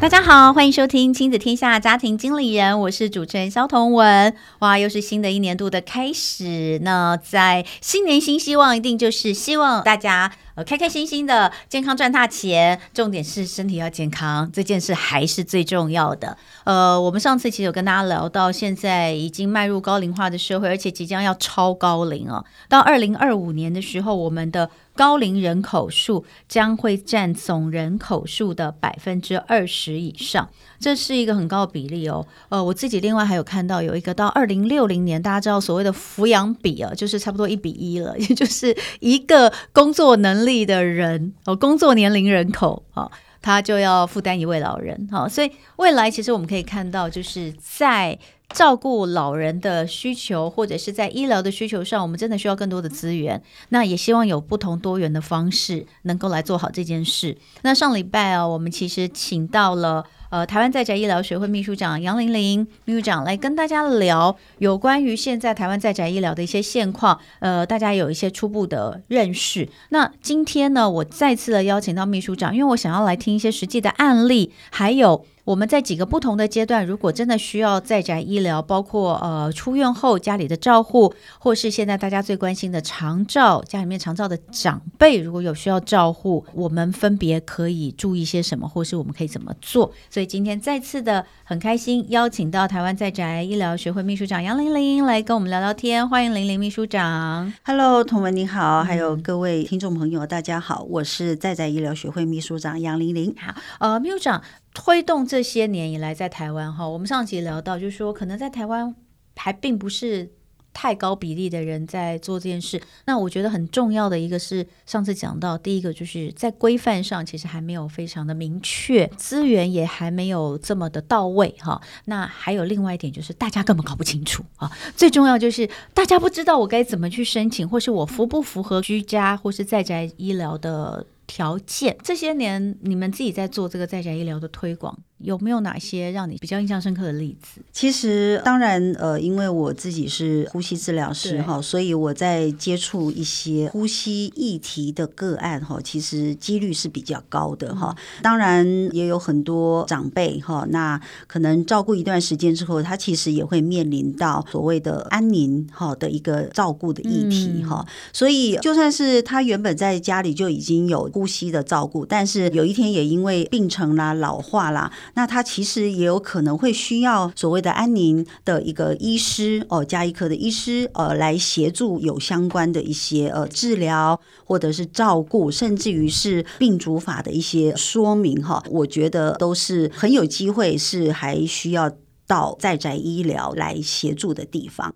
大家好，欢迎收听《亲子天下家庭经理人》，我是主持人肖彤文。哇，又是新的一年度的开始，那在新年新希望，一定就是希望大家呃开开心心的，健康赚大钱。重点是身体要健康，这件事还是最重要的。呃，我们上次其实有跟大家聊到，现在已经迈入高龄化的社会，而且即将要超高龄哦。到二零二五年的时候，我们的高龄人口数将会占总人口数的百分之二十以上，这是一个很高的比例哦。呃，我自己另外还有看到有一个到二零六零年，大家知道所谓的抚养比啊，就是差不多一比一了，也就是一个工作能力的人哦，工作年龄人口啊，他就要负担一位老人。好，所以未来其实我们可以看到，就是在。照顾老人的需求，或者是在医疗的需求上，我们真的需要更多的资源。那也希望有不同多元的方式，能够来做好这件事。那上礼拜啊，我们其实请到了呃台湾在宅医疗学会秘书长杨玲玲秘书长来跟大家聊有关于现在台湾在宅医疗的一些现况，呃，大家有一些初步的认识。那今天呢，我再次的邀请到秘书长，因为我想要来听一些实际的案例，还有。我们在几个不同的阶段，如果真的需要在宅医疗，包括呃出院后家里的照护，或是现在大家最关心的长照，家里面长照的长辈如果有需要照护，我们分别可以注意些什么，或是我们可以怎么做？所以今天再次的很开心邀请到台湾在宅医疗学会秘书长杨玲玲来跟我们聊聊天，欢迎玲玲秘书长。Hello，彤雯你好，还有各位听众朋友，大家好，我是在宅医疗学会秘书长杨玲玲。好，呃，秘书长。推动这些年以来，在台湾哈，我们上集聊到，就是说，可能在台湾还并不是太高比例的人在做这件事。那我觉得很重要的一个是，上次讲到，第一个就是在规范上其实还没有非常的明确，资源也还没有这么的到位哈。那还有另外一点就是，大家根本搞不清楚啊。最重要就是大家不知道我该怎么去申请，或是我符不符合居家或是在宅医疗的条件。这些年你们自己在做这个在家医疗的推广，有没有哪些让你比较印象深刻的例子？其实，当然，呃，因为我自己是呼吸治疗师哈，所以我在接触一些呼吸议题的个案哈，其实几率是比较高的哈。当然，也有很多长辈哈，那可能照顾一段时间之后，他其实也会面临到所谓的安宁哈的一个照顾的议题哈。所以，就算是他原本在家里就已经有。呼吸的照顾，但是有一天也因为病程啦、老化啦，那他其实也有可能会需要所谓的安宁的一个医师哦，家医科的医师呃，来协助有相关的一些呃治疗或者是照顾，甚至于是病主法的一些说明哈，我觉得都是很有机会是还需要到在宅医疗来协助的地方。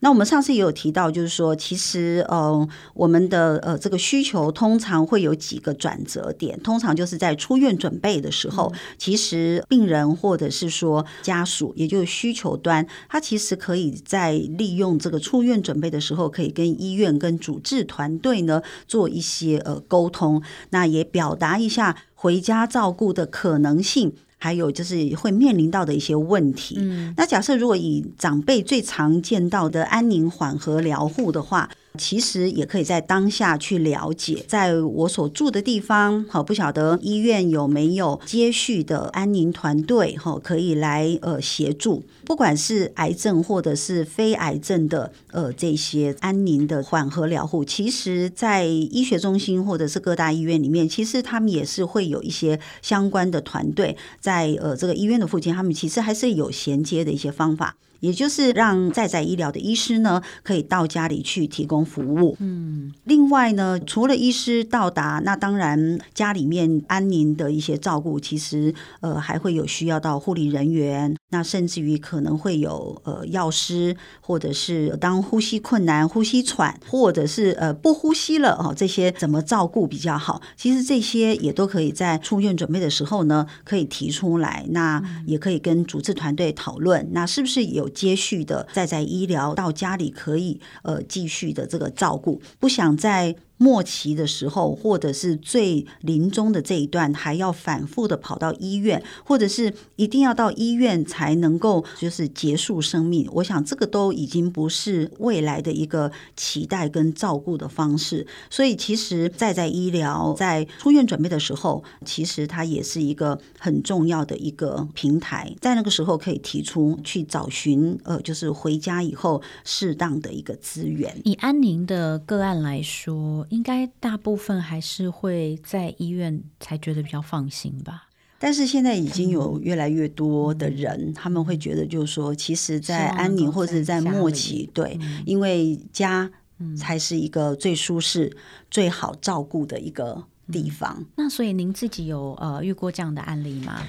那我们上次也有提到，就是说，其实，呃，我们的呃这个需求通常会有几个转折点，通常就是在出院准备的时候，其实病人或者是说家属，也就是需求端，他其实可以在利用这个出院准备的时候，可以跟医院跟主治团队呢做一些呃沟通，那也表达一下回家照顾的可能性。还有就是会面临到的一些问题。嗯，那假设如果以长辈最常见到的安宁缓和疗护的话。其实也可以在当下去了解，在我所住的地方，好，不晓得医院有没有接续的安宁团队，哈，可以来呃协助，不管是癌症或者是非癌症的呃这些安宁的缓和疗护，其实，在医学中心或者是各大医院里面，其实他们也是会有一些相关的团队在呃这个医院的附近，他们其实还是有衔接的一些方法。也就是让在在医疗的医师呢，可以到家里去提供服务。嗯，另外呢，除了医师到达，那当然家里面安宁的一些照顾，其实呃还会有需要到护理人员，那甚至于可能会有呃药师，或者是当呼吸困难、呼吸喘，或者是呃不呼吸了哦，这些怎么照顾比较好？其实这些也都可以在出院准备的时候呢，可以提出来，那也可以跟主治团队讨论，那是不是有。接续的再在医疗到家里可以呃继续的这个照顾，不想在末期的时候，或者是最临终的这一段，还要反复的跑到医院，或者是一定要到医院才能够就是结束生命。我想这个都已经不是未来的一个期待跟照顾的方式。所以其实在在医疗在出院准备的时候，其实它也是一个很重要的一个平台，在那个时候可以提出去找寻呃，就是回家以后适当的一个资源。以安宁的个案来说。应该大部分还是会在医院才觉得比较放心吧。但是现在已经有越来越多的人，嗯、他们会觉得就是说，其实，在安宁或者在末期，对，嗯、因为家才是一个最舒适、嗯、最好照顾的一个地方。嗯、那所以您自己有呃遇过这样的案例吗？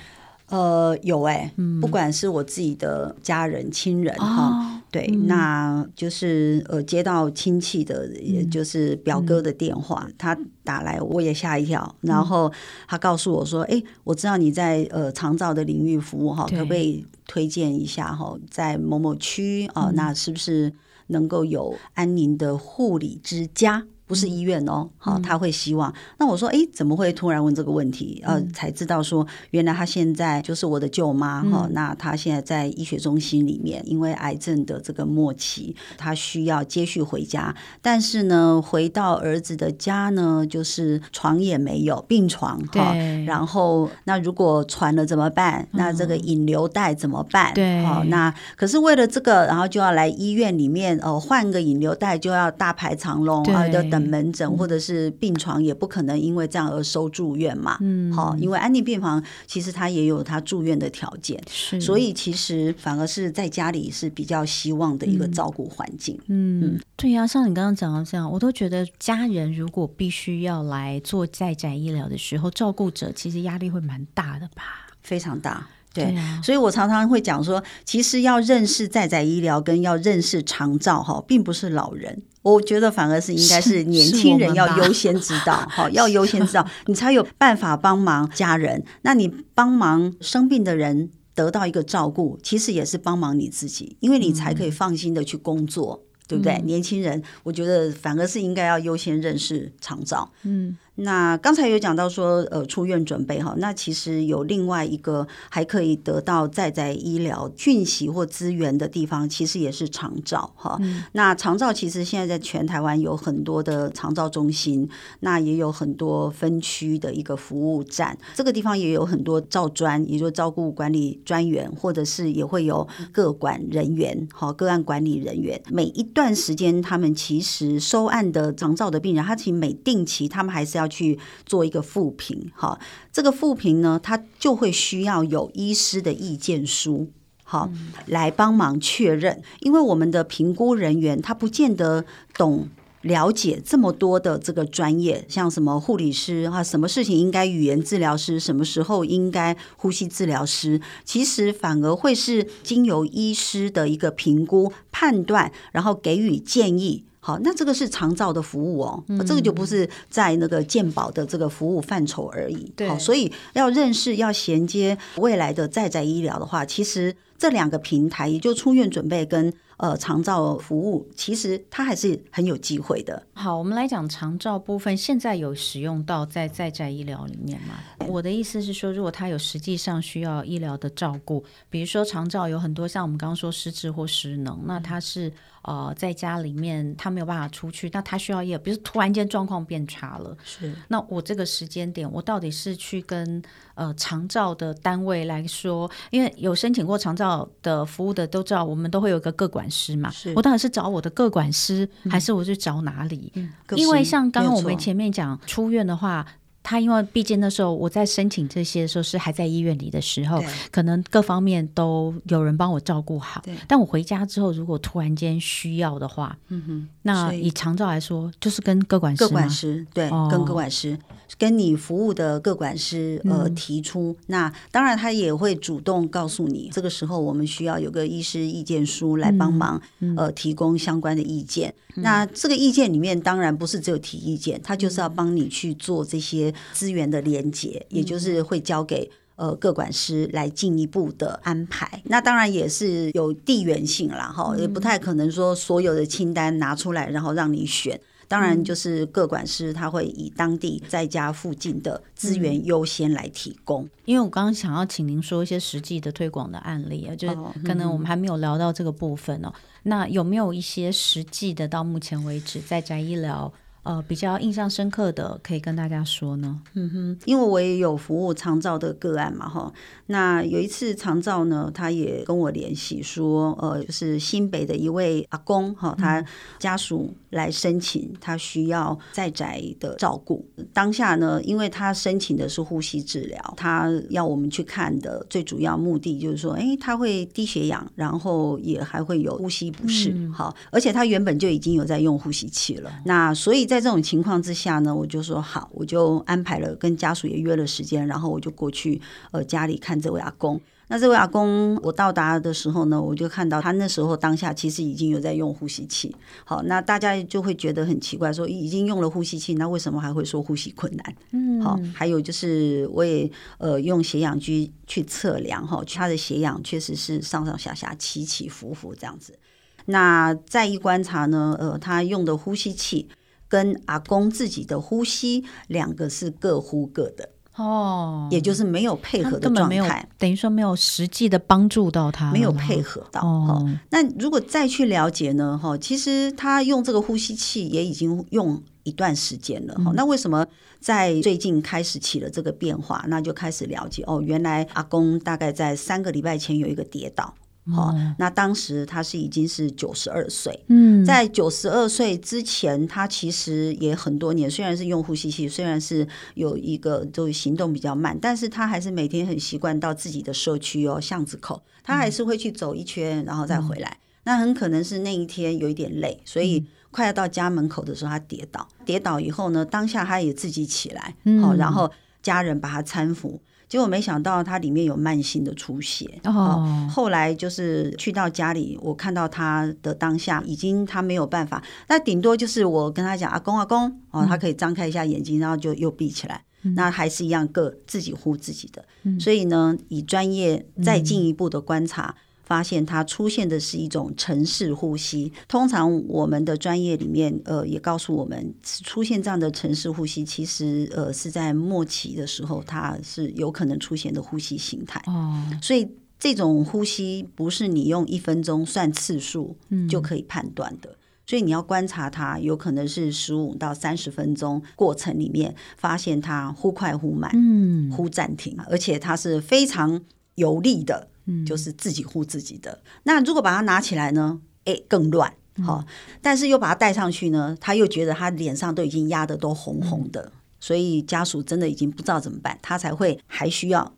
呃，有哎、欸，嗯、不管是我自己的家人、亲人哈。哦对，嗯、那就是呃，接到亲戚的，也就是表哥的电话，嗯、他打来，我也吓一跳。嗯、然后他告诉我说：“哎，我知道你在呃长照的领域服务哈，可不可以推荐一下哈，在某某区啊、呃，那是不是能够有安宁的护理之家？”不是医院哦，好，他会希望。那我说，哎，怎么会突然问这个问题？呃，才知道说，原来他现在就是我的舅妈哈。那他现在在医学中心里面，因为癌症的这个末期，他需要接续回家。但是呢，回到儿子的家呢，就是床也没有，病床哈。然后，那如果传了怎么办？那这个引流带怎么办？对。好，那可是为了这个，然后就要来医院里面哦，换个引流带就要大排长龙啊，就等。门诊或者是病床也不可能因为这样而收住院嘛，嗯，好，因为安宁病房其实它也有它住院的条件，是，所以其实反而是在家里是比较希望的一个照顾环境，嗯，嗯。对呀、啊，像你刚刚讲到这样，我都觉得家人如果必须要来做在宅医疗的时候，照顾者其实压力会蛮大的吧，非常大。对，所以我常常会讲说，其实要认识在宅医疗跟要认识长照哈，并不是老人，我觉得反而是应该是年轻人要优先知道，好，要优先知道，你才有办法帮忙家人。那你帮忙生病的人得到一个照顾，其实也是帮忙你自己，因为你才可以放心的去工作，嗯、对不对？嗯、年轻人，我觉得反而是应该要优先认识长照，嗯。那刚才有讲到说，呃，出院准备哈，那其实有另外一个还可以得到在在医疗讯息或资源的地方，其实也是长照哈。嗯、那长照其实现在在全台湾有很多的长照中心，那也有很多分区的一个服务站，这个地方也有很多照专，也就是照顾管理专员，或者是也会有各管人员，好，个案管理人员。每一段时间，他们其实收案的长照的病人，他其实每定期，他们还是要。去做一个复评，哈，这个复评呢，它就会需要有医师的意见书，好，来帮忙确认，因为我们的评估人员他不见得懂了解这么多的这个专业，像什么护理师哈，什么事情应该语言治疗师，什么时候应该呼吸治疗师，其实反而会是经由医师的一个评估判断，然后给予建议。好，那这个是长照的服务哦，嗯、这个就不是在那个健保的这个服务范畴而已。对，好，所以要认识、要衔接未来的在宅医疗的话，其实这两个平台，也就出院准备跟呃长照服务，其实它还是很有机会的。好，我们来讲长照部分，现在有使用到在在宅医疗里面吗？我的意思是说，如果他有实际上需要医疗的照顾，比如说长照有很多像我们刚刚说失智或失能，那他是。呃，在家里面他没有办法出去，那他需要也，比如突然间状况变差了，是。那我这个时间点，我到底是去跟呃长照的单位来说，因为有申请过长照的服务的都知道，我们都会有一个各管师嘛。我到底是找我的各管师，嗯、还是我去找哪里？嗯、因为像刚刚我们前面讲出院的话。他因为毕竟那时候我在申请这些的时候是还在医院里的时候，可能各方面都有人帮我照顾好。但我回家之后，如果突然间需要的话，嗯哼，那以长照来说，就是跟各管师，个管师对，哦、跟各管师。跟你服务的各管师呃提出，嗯、那当然他也会主动告诉你，这个时候我们需要有个医师意见书来帮忙，嗯嗯、呃提供相关的意见。嗯、那这个意见里面当然不是只有提意见，他就是要帮你去做这些资源的连结，嗯、也就是会交给呃各管师来进一步的安排。那当然也是有地缘性啦，哈，也不太可能说所有的清单拿出来然后让你选。当然就是各管师他会以当地在家附近的资源优先来提供。嗯、因为我刚刚想要请您说一些实际的推广的案例啊，就是可能我们还没有聊到这个部分哦。那有没有一些实际的到目前为止在宅医疗？呃，比较印象深刻的可以跟大家说呢。嗯哼，因为我也有服务长照的个案嘛，哈。那有一次长照呢，他也跟我联系说，呃，就是新北的一位阿公，哈，他家属来申请，他需要在宅的照顾。当下呢，因为他申请的是呼吸治疗，他要我们去看的最主要目的就是说，哎，他会低血氧，然后也还会有呼吸不适，好，而且他原本就已经有在用呼吸器了，那所以。在这种情况之下呢，我就说好，我就安排了跟家属也约了时间，然后我就过去呃家里看这位阿公。那这位阿公，我到达的时候呢，我就看到他那时候当下其实已经有在用呼吸器。好，那大家就会觉得很奇怪，说已经用了呼吸器，那为什么还会说呼吸困难？嗯，好，还有就是我也呃用血氧机去测量哈，他的血氧确实是上上下下起起伏伏这样子。那再一观察呢，呃，他用的呼吸器。跟阿公自己的呼吸，两个是各呼各的哦，也就是没有配合的状态，等于说没有实际的帮助到他，没有配合到。哦，那如果再去了解呢？哈，其实他用这个呼吸器也已经用一段时间了。哈、嗯，那为什么在最近开始起了这个变化？那就开始了解哦，原来阿公大概在三个礼拜前有一个跌倒。好，那当时他是已经是九十二岁。嗯，在九十二岁之前，他其实也很多年，虽然是用呼吸器，虽然是有一个就行动比较慢，但是他还是每天很习惯到自己的社区哦，巷子口，他还是会去走一圈，然后再回来。那很可能是那一天有一点累，所以快要到家门口的时候，他跌倒。跌倒以后呢，当下他也自己起来，好，然后家人把他搀扶。结果没想到他里面有慢性的出血哦。后来就是去到家里，我看到他的当下已经他没有办法，那顶多就是我跟他讲阿公阿公哦，他可以张开一下眼睛，然后就又闭起来，那还是一样各自己呼自己的。所以呢，以专业再进一步的观察。发现它出现的是一种城市呼吸。通常我们的专业里面，呃，也告诉我们，出现这样的城市呼吸，其实呃是在末期的时候，它是有可能出现的呼吸形态。哦，所以这种呼吸不是你用一分钟算次数就可以判断的，嗯，所以你要观察它，有可能是十五到三十分钟过程里面，发现它忽快忽慢，嗯，忽暂停，而且它是非常有力的。就是自己护自己的。那如果把它拿起来呢？诶，更乱。好，但是又把它戴上去呢，他又觉得他脸上都已经压得都红红的，所以家属真的已经不知道怎么办，他才会还需要。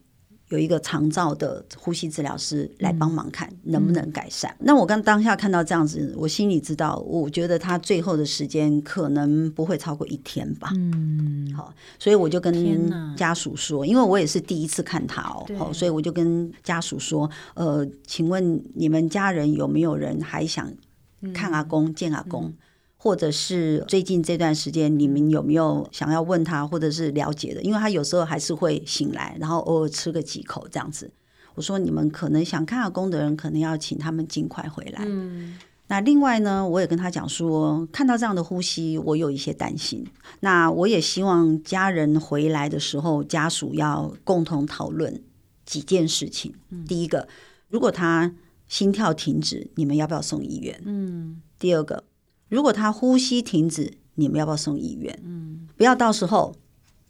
有一个长照的呼吸治疗师来帮忙看能不能改善。嗯、那我刚当下看到这样子，我心里知道，我觉得他最后的时间可能不会超过一天吧。嗯，好，所以我就跟家属说，因为我也是第一次看他哦，好，所以我就跟家属说，呃，请问你们家人有没有人还想看阿公、见阿公？嗯或者是最近这段时间，你们有没有想要问他，或者是了解的？因为他有时候还是会醒来，然后偶尔吃个几口这样子。我说你们可能想看阿公的人，可能要请他们尽快回来。嗯。那另外呢，我也跟他讲说，看到这样的呼吸，我有一些担心。那我也希望家人回来的时候，家属要共同讨论几件事情。嗯。第一个，如果他心跳停止，你们要不要送医院？嗯。第二个。如果他呼吸停止，你们要不要送医院？嗯，不要到时候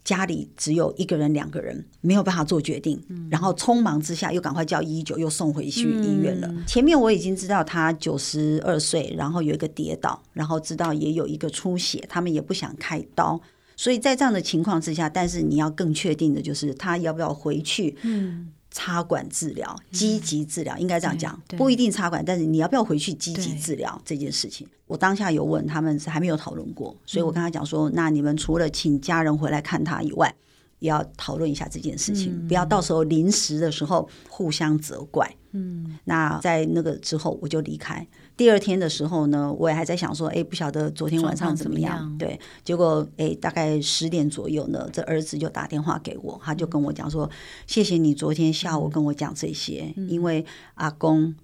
家里只有一个人、两个人没有办法做决定，嗯，然后匆忙之下又赶快叫一一九，又送回去医院了。嗯，前面我已经知道他九十二岁，然后有一个跌倒，然后知道也有一个出血，他们也不想开刀，所以在这样的情况之下，但是你要更确定的就是他要不要回去？嗯。插管治疗，积极治疗，应该这样讲，不一定插管，但是你要不要回去积极治疗这件事情？我当下有问他们，是还没有讨论过，所以我跟他讲说，那你们除了请家人回来看他以外，也要讨论一下这件事情，不要到时候临时的时候互相责怪。嗯，那在那个之后我就离开。第二天的时候呢，我也还在想说，哎，不晓得昨天晚上怎么样？么样对，结果哎，大概十点左右呢，这儿子就打电话给我，他就跟我讲说，谢谢你昨天下午跟我讲这些，嗯、因为阿公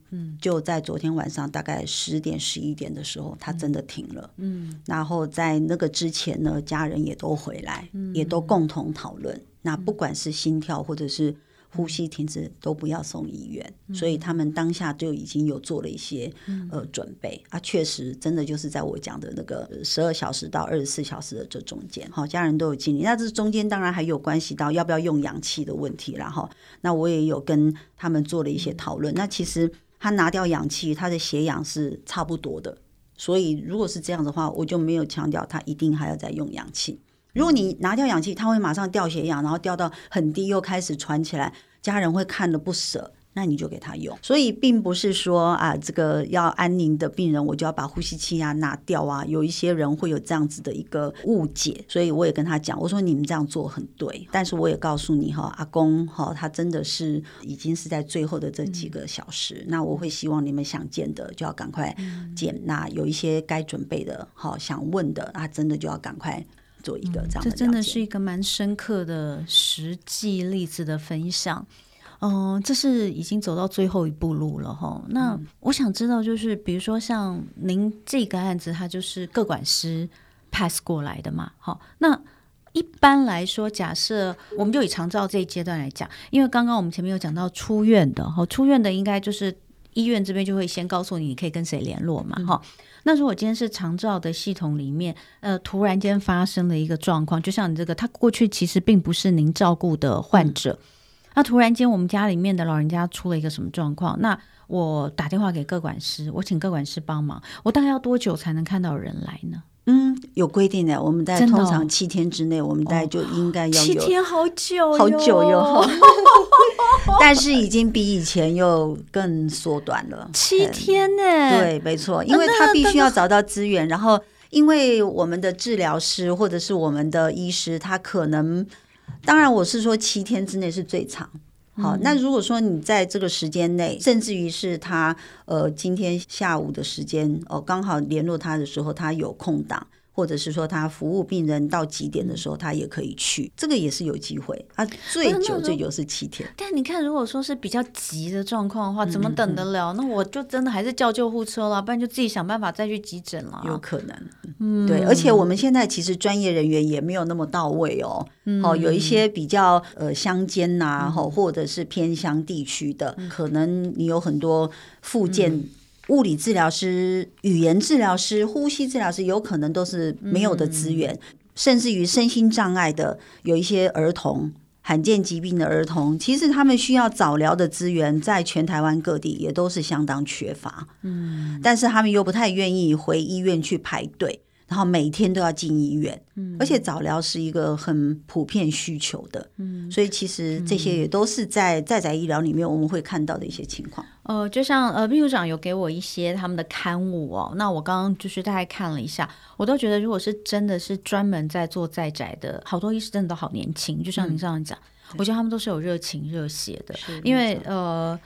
就在昨天晚上大概十点十一点的时候，他真的停了。嗯，然后在那个之前呢，家人也都回来，嗯、也都共同讨论。那不管是心跳或者是。呼吸停止都不要送医院，嗯、所以他们当下就已经有做了一些、嗯、呃准备。啊，确实真的就是在我讲的那个十二小时到二十四小时的这中间，好，家人都有经历。那这中间当然还有关系到要不要用氧气的问题，然后那我也有跟他们做了一些讨论。嗯、那其实他拿掉氧气，他的血氧是差不多的，所以如果是这样的话，我就没有强调他一定还要再用氧气。如果你拿掉氧气，他会马上掉血氧，然后掉到很低，又开始喘起来，家人会看得不舍，那你就给他用。所以并不是说啊，这个要安宁的病人，我就要把呼吸器啊拿掉啊。有一些人会有这样子的一个误解，所以我也跟他讲，我说你们这样做很对，但是我也告诉你哈，阿公哈，他真的是已经是在最后的这几个小时，嗯、那我会希望你们想见的就要赶快见，嗯、那有一些该准备的，好想问的，那真的就要赶快。做一个这样的、嗯，这真的是一个蛮深刻的实际例子的分享。嗯、呃，这是已经走到最后一步路了哈。那我想知道，就是比如说像您这个案子，它就是各管师 pass 过来的嘛？好，那一般来说，假设我们就以长照这一阶段来讲，因为刚刚我们前面有讲到出院的哈，出院的应该就是医院这边就会先告诉你，你可以跟谁联络嘛？哈、嗯。那如果今天是长照的系统里面，呃，突然间发生了一个状况，就像你这个，他过去其实并不是您照顾的患者，嗯、那突然间我们家里面的老人家出了一个什么状况，那我打电话给各管师，我请各管师帮忙，我大概要多久才能看到人来呢？嗯，有规定的，我们在通常七天之内，我们大概就应该要有。七天好久，好久哟。但是已经比以前又更缩短了。七天呢？对，没错，因为他必须要找到资源，然后因为我们的治疗师或者是我们的医师，他可能，当然我是说七天之内是最长。好，那如果说你在这个时间内，甚至于是他呃今天下午的时间哦，刚好联络他的时候，他有空档。或者是说他服务病人到几点的时候，他也可以去，这个也是有机会啊。最久最久是七天。但你看，如果说是比较急的状况的话，怎么等得了？嗯、那我就真的还是叫救护车了，不然就自己想办法再去急诊了。有可能，嗯，对。而且我们现在其实专业人员也没有那么到位哦。嗯、哦，有一些比较呃乡间呐，哈，或者是偏乡地区的，嗯、可能你有很多复健。嗯物理治疗师、语言治疗师、呼吸治疗师，有可能都是没有的资源，嗯、甚至于身心障碍的，有一些儿童、罕见疾病的儿童，其实他们需要早疗的资源，在全台湾各地也都是相当缺乏。嗯，但是他们又不太愿意回医院去排队。然后每天都要进医院，嗯，而且早疗是一个很普遍需求的，嗯，所以其实这些也都是在在宅医疗里面我们会看到的一些情况。呃，就像呃秘书长有给我一些他们的刊物哦，那我刚刚就是大概看了一下，我都觉得如果是真的是专门在做在宅的，好多医师真的都好年轻，就像您这样讲，嗯，我觉得他们都是有热情热血的，因为呃。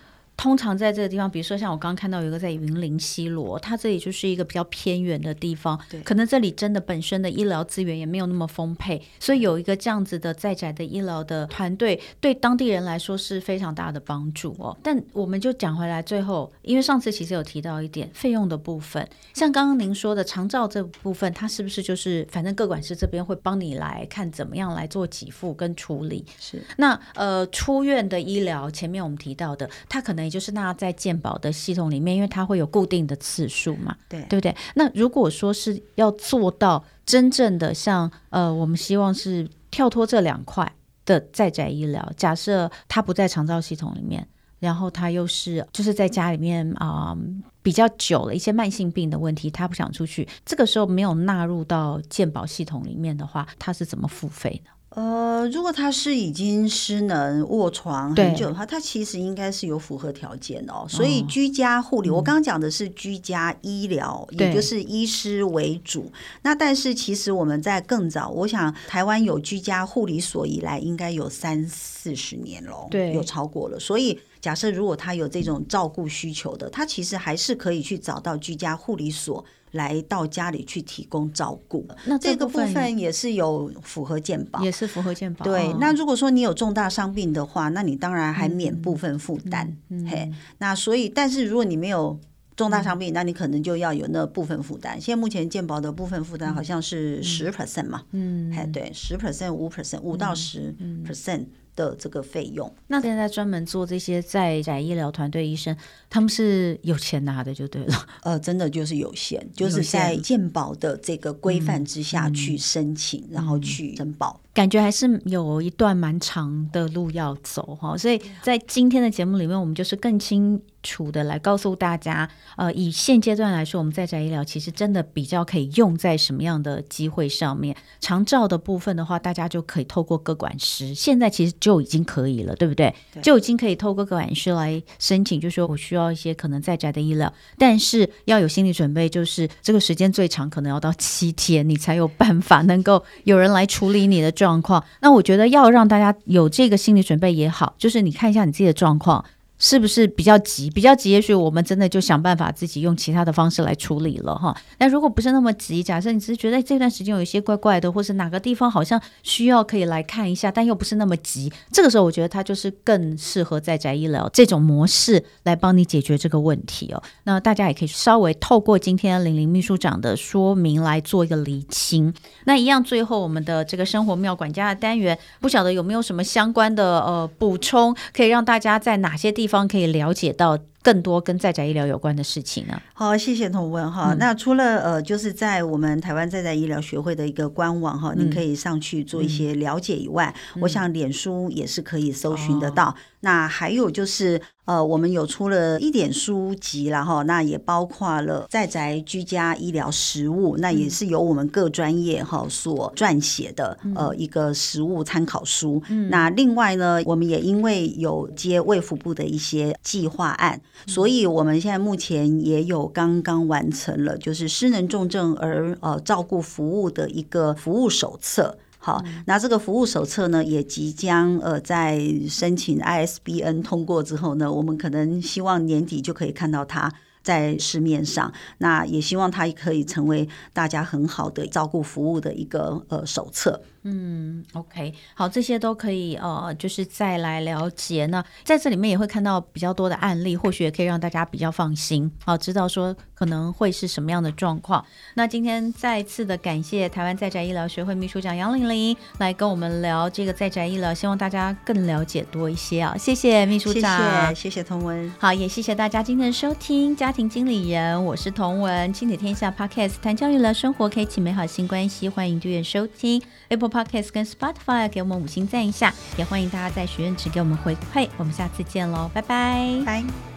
通常在这个地方，比如说像我刚刚看到有一个在云林西罗，它这里就是一个比较偏远的地方，对可能这里真的本身的医疗资源也没有那么丰沛，所以有一个这样子的在宅的医疗的团队，对当地人来说是非常大的帮助哦。但我们就讲回来，最后，因为上次其实有提到一点费用的部分，像刚刚您说的长照这部分，它是不是就是反正各管事这边会帮你来看怎么样来做给付跟处理？是。那呃出院的医疗，前面我们提到的，它可能。也就是那在健保的系统里面，因为它会有固定的次数嘛，对对不对？那如果说是要做到真正的像呃，我们希望是跳脱这两块的在宅医疗，假设他不在长照系统里面，然后他又是就是在家里面啊、呃、比较久了一些慢性病的问题，他不想出去，这个时候没有纳入到健保系统里面的话，他是怎么付费呢？呃，如果他是已经失能卧床很久的话，他其实应该是有符合条件哦。所以居家护理，哦、我刚刚讲的是居家医疗，嗯、也就是医师为主。那但是其实我们在更早，我想台湾有居家护理所以来，应该有三四十年了，对，有超过了。所以。假设如果他有这种照顾需求的，他其实还是可以去找到居家护理所来到家里去提供照顾。那这个部分也是有符合健保，也是符合健保。对，哦、那如果说你有重大伤病的话，那你当然还免部分负担。嗯嗯、嘿，那所以，但是如果你没有重大伤病，嗯、那你可能就要有那部分负担。现在目前健保的部分负担好像是十 percent 嘛，嗯，哎，对，十 percent、五 percent、五到十 percent 的这个费用。那现在专门做这些在宅医疗团队医生，他们是有钱拿的就对了。呃，真的就是有限，就是在健保的这个规范之下去申请，嗯、然后去申报。感觉还是有一段蛮长的路要走哈，所以在今天的节目里面，我们就是更清楚的来告诉大家，呃，以现阶段来说，我们在宅医疗其实真的比较可以用在什么样的机会上面。长照的部分的话，大家就可以透过各管师，现在其实就已经可以了，对不对？对，就已经可以透过各管师来申请，就是说我需要一些可能在宅的医疗，但是要有心理准备，就是这个时间最长可能要到七天，你才有办法能够有人来处理你的。状况，那我觉得要让大家有这个心理准备也好，就是你看一下你自己的状况。是不是比较急？比较急，也许我们真的就想办法自己用其他的方式来处理了哈。那如果不是那么急，假设你只是觉得这段时间有一些怪怪的，或是哪个地方好像需要可以来看一下，但又不是那么急，这个时候我觉得它就是更适合在宅医疗这种模式来帮你解决这个问题哦。那大家也可以稍微透过今天玲玲秘书长的说明来做一个厘清。那一样，最后我们的这个生活妙管家的单元，不晓得有没有什么相关的呃补充，可以让大家在哪些地方。方可以了解到更多跟在宅医疗有关的事情呢？好，谢谢同文哈。嗯、那除了呃，就是在我们台湾在宅医疗学会的一个官网哈，嗯、你可以上去做一些了解以外，嗯、我想脸书也是可以搜寻得到。哦、那还有就是。呃，我们有出了一点书籍，然后那也包括了在宅居家医疗实务，那也是由我们各专业哈所撰写的呃一个实务参考书。嗯、那另外呢，我们也因为有接卫福部的一些计划案，所以我们现在目前也有刚刚完成了就是失能重症儿呃照顾服务的一个服务手册。好，那这个服务手册呢，也即将呃在申请 ISBN 通过之后呢，我们可能希望年底就可以看到它在市面上。那也希望它可以成为大家很好的照顾服务的一个呃手册。嗯，OK，好，这些都可以呃，就是再来了解呢。在这里面也会看到比较多的案例，或许也可以让大家比较放心，好，知道说可能会是什么样的状况。那今天再次的感谢台湾在宅医疗学会秘书长杨玲玲来跟我们聊这个在宅医疗，希望大家更了解多一些啊。谢谢秘书长，谢谢，谢谢彤雯。好，也谢谢大家今天的收听，家庭经理人，我是同文，亲子天下 Podcast 谈教育了生活，开启美好新关系，欢迎订阅收听 Apple。Podcast 跟 Spotify 给我们五星赞一下，也欢迎大家在许愿池给我们回馈。我们下次见喽，拜拜，拜。